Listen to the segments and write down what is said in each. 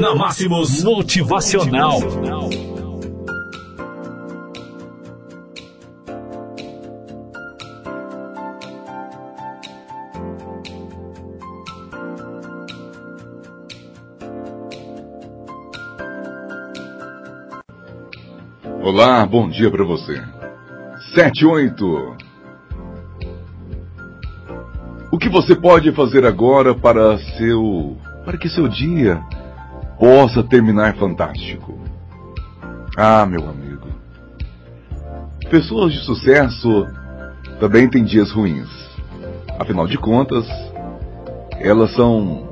Na Máximos Motivacional. Olá, bom dia para você. 78. O que você pode fazer agora para seu para que seu dia possa terminar fantástico? Ah, meu amigo. Pessoas de sucesso também têm dias ruins. Afinal de contas, elas são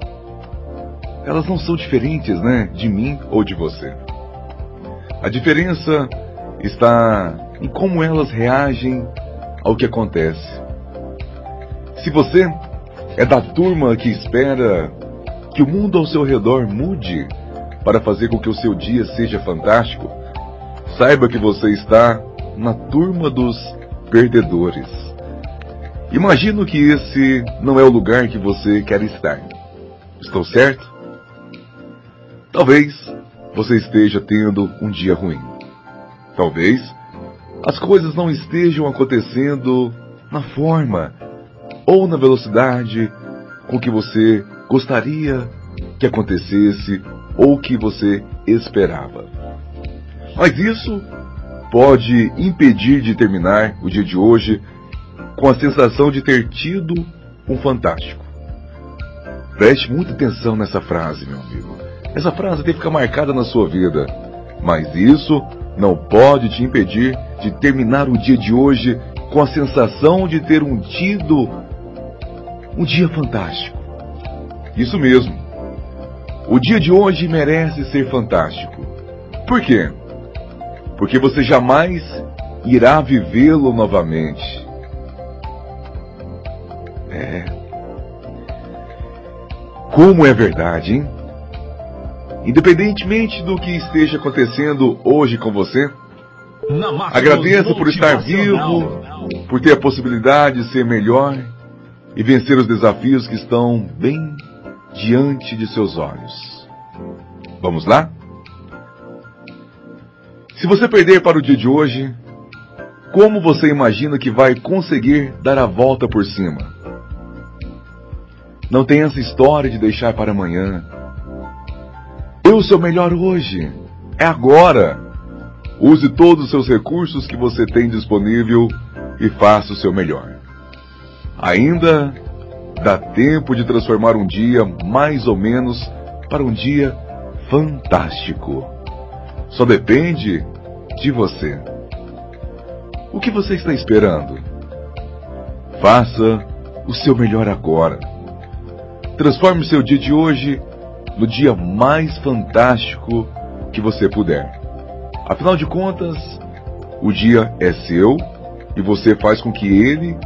elas não são diferentes, né, de mim ou de você. A diferença está em como elas reagem ao que acontece. Se você é da turma que espera que o mundo ao seu redor mude para fazer com que o seu dia seja fantástico, saiba que você está na turma dos perdedores. Imagino que esse não é o lugar que você quer estar. Estou certo? Talvez você esteja tendo um dia ruim. Talvez as coisas não estejam acontecendo na forma ou na velocidade com que você gostaria que acontecesse ou que você esperava. Mas isso pode impedir de terminar o dia de hoje com a sensação de ter tido um fantástico. Preste muita atenção nessa frase, meu amigo. Essa frase tem que ficar marcada na sua vida. Mas isso não pode te impedir de terminar o dia de hoje com a sensação de ter um tido um dia fantástico. Isso mesmo. O dia de hoje merece ser fantástico. Por quê? Porque você jamais irá vivê-lo novamente. É. Como é verdade, hein? Independentemente do que esteja acontecendo hoje com você, agradeça por estar vivo, por ter a possibilidade de ser melhor e vencer os desafios que estão bem diante de seus olhos. Vamos lá? Se você perder para o dia de hoje, como você imagina que vai conseguir dar a volta por cima? Não tem essa história de deixar para amanhã. Dê o seu melhor hoje. É agora. Use todos os seus recursos que você tem disponível e faça o seu melhor. Ainda dá tempo de transformar um dia mais ou menos para um dia fantástico. Só depende de você. O que você está esperando? Faça o seu melhor agora. Transforme seu dia de hoje no dia mais fantástico que você puder. Afinal de contas, o dia é seu e você faz com que ele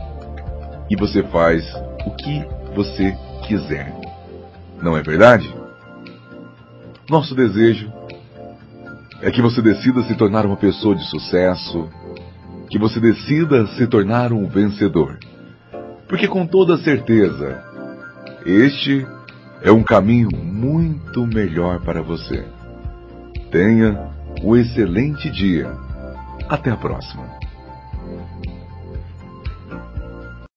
e você faz o que você quiser. Não é verdade? Nosso desejo é que você decida se tornar uma pessoa de sucesso, que você decida se tornar um vencedor. Porque com toda certeza, este é um caminho muito melhor para você. Tenha um excelente dia. Até a próxima.